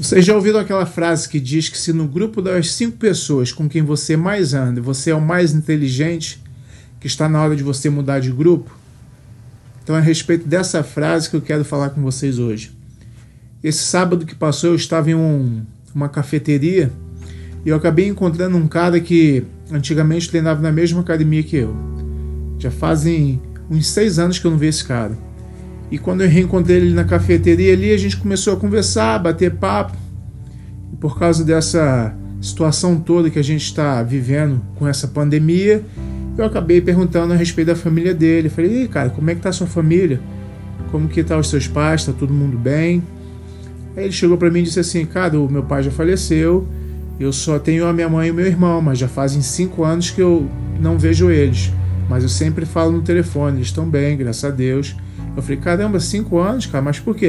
Vocês já ouviram aquela frase que diz que se no grupo das cinco pessoas com quem você mais anda, você é o mais inteligente, que está na hora de você mudar de grupo? Então é a respeito dessa frase que eu quero falar com vocês hoje. Esse sábado que passou eu estava em um, uma cafeteria e eu acabei encontrando um cara que antigamente treinava na mesma academia que eu. Já fazem uns seis anos que eu não vejo esse cara. E quando eu reencontrei ele na cafeteria ali, a gente começou a conversar, bater papo. E por causa dessa situação toda que a gente está vivendo com essa pandemia, eu acabei perguntando a respeito da família dele. Falei, Ih, cara, como é que tá a sua família? Como que tá os seus pais? Tá todo mundo bem? Aí ele chegou para mim e disse assim, cara, o meu pai já faleceu, eu só tenho a minha mãe e o meu irmão, mas já fazem cinco anos que eu não vejo eles. Mas eu sempre falo no telefone, eles estão bem, graças a Deus. Eu falei, caramba, cinco anos, cara, mas por quê?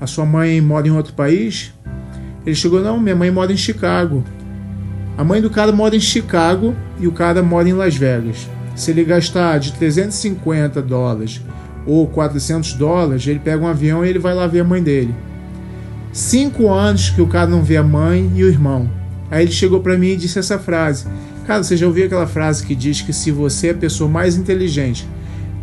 A sua mãe mora em outro país? Ele chegou, não, minha mãe mora em Chicago. A mãe do cara mora em Chicago e o cara mora em Las Vegas. Se ele gastar de 350 dólares ou 400 dólares, ele pega um avião e ele vai lá ver a mãe dele. Cinco anos que o cara não vê a mãe e o irmão. Aí ele chegou para mim e disse essa frase. Cara, você já ouviu aquela frase que diz que se você é a pessoa mais inteligente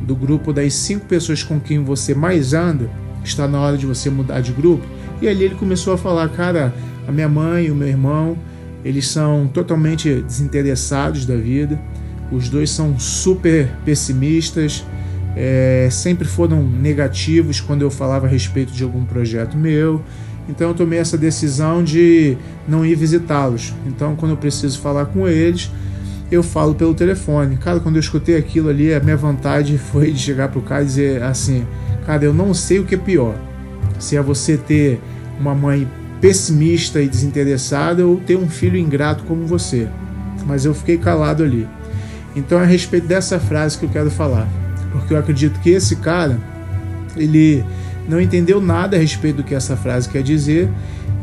do grupo das cinco pessoas com quem você mais anda, está na hora de você mudar de grupo. E ali ele começou a falar, cara, a minha mãe e o meu irmão, eles são totalmente desinteressados da vida. Os dois são super pessimistas, é, sempre foram negativos quando eu falava a respeito de algum projeto meu. Então eu tomei essa decisão de não ir visitá-los. Então quando eu preciso falar com eles, eu falo pelo telefone. Cara, quando eu escutei aquilo ali, a minha vontade foi de chegar pro cara e dizer assim: Cara, eu não sei o que é pior. Se é você ter uma mãe pessimista e desinteressada ou ter um filho ingrato como você. Mas eu fiquei calado ali. Então é a respeito dessa frase que eu quero falar. Porque eu acredito que esse cara, ele não entendeu nada a respeito do que essa frase quer dizer.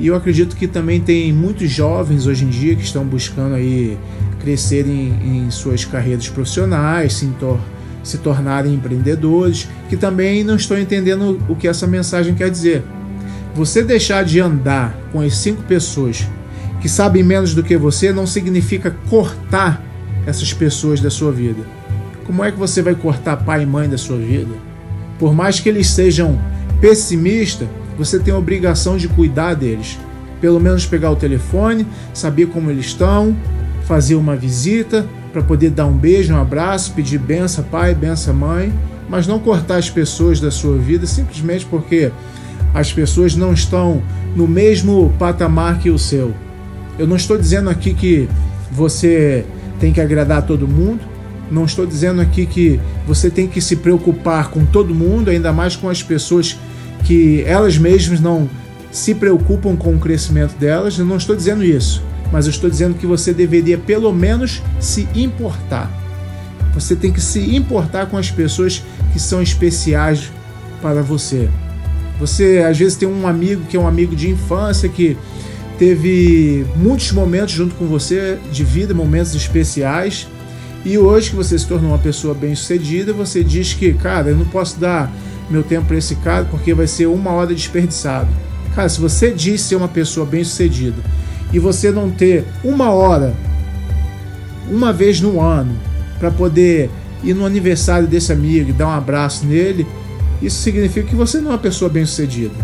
E eu acredito que também tem muitos jovens hoje em dia que estão buscando aí crescer em, em suas carreiras profissionais, se, tor se tornarem empreendedores, que também não estão entendendo o que essa mensagem quer dizer. Você deixar de andar com as cinco pessoas que sabem menos do que você não significa cortar essas pessoas da sua vida. Como é que você vai cortar pai e mãe da sua vida? Por mais que eles sejam pessimistas, você tem a obrigação de cuidar deles. Pelo menos pegar o telefone, saber como eles estão, fazer uma visita para poder dar um beijo, um abraço, pedir benção pai, benção mãe, mas não cortar as pessoas da sua vida simplesmente porque as pessoas não estão no mesmo patamar que o seu. Eu não estou dizendo aqui que você tem que agradar todo mundo, não estou dizendo aqui que você tem que se preocupar com todo mundo, ainda mais com as pessoas que elas mesmas não se preocupam com o crescimento delas. Eu não estou dizendo isso mas eu estou dizendo que você deveria pelo menos se importar. Você tem que se importar com as pessoas que são especiais para você. Você às vezes tem um amigo que é um amigo de infância que teve muitos momentos junto com você de vida, momentos especiais. E hoje que você se tornou uma pessoa bem-sucedida, você diz que, cara, eu não posso dar meu tempo cara porque vai ser uma hora desperdiçado. Cara, se você diz ser uma pessoa bem-sucedida e você não ter uma hora, uma vez no ano, para poder ir no aniversário desse amigo e dar um abraço nele, isso significa que você não é uma pessoa bem-sucedida.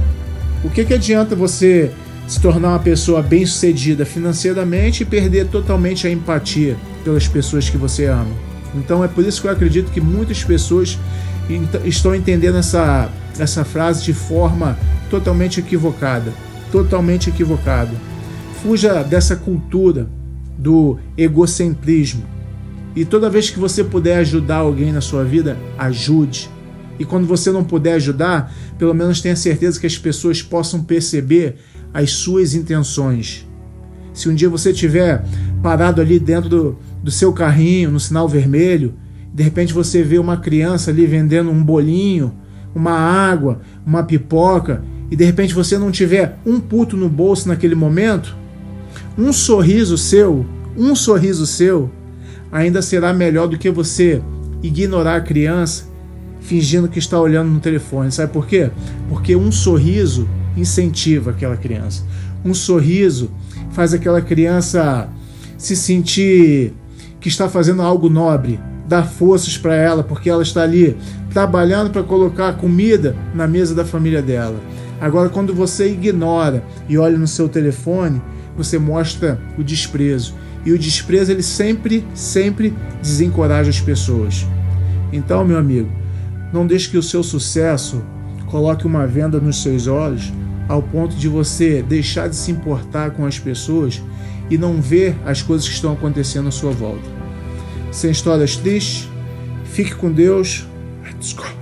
O que, que adianta você se tornar uma pessoa bem-sucedida financeiramente e perder totalmente a empatia pelas pessoas que você ama? Então é por isso que eu acredito que muitas pessoas estão entendendo essa, essa frase de forma totalmente equivocada. Totalmente equivocada. Fuja dessa cultura do egocentrismo. E toda vez que você puder ajudar alguém na sua vida, ajude. E quando você não puder ajudar, pelo menos tenha certeza que as pessoas possam perceber as suas intenções. Se um dia você estiver parado ali dentro do, do seu carrinho, no sinal vermelho, de repente você vê uma criança ali vendendo um bolinho, uma água, uma pipoca, e de repente você não tiver um puto no bolso naquele momento, um sorriso seu, um sorriso seu, ainda será melhor do que você ignorar a criança fingindo que está olhando no telefone. Sabe por quê? Porque um sorriso incentiva aquela criança. Um sorriso faz aquela criança se sentir que está fazendo algo nobre, dá forças para ela, porque ela está ali trabalhando para colocar comida na mesa da família dela. Agora, quando você ignora e olha no seu telefone, você mostra o desprezo. E o desprezo ele sempre, sempre desencoraja as pessoas. Então, meu amigo, não deixe que o seu sucesso coloque uma venda nos seus olhos ao ponto de você deixar de se importar com as pessoas e não ver as coisas que estão acontecendo à sua volta. Sem histórias tristes, fique com Deus. Let's go.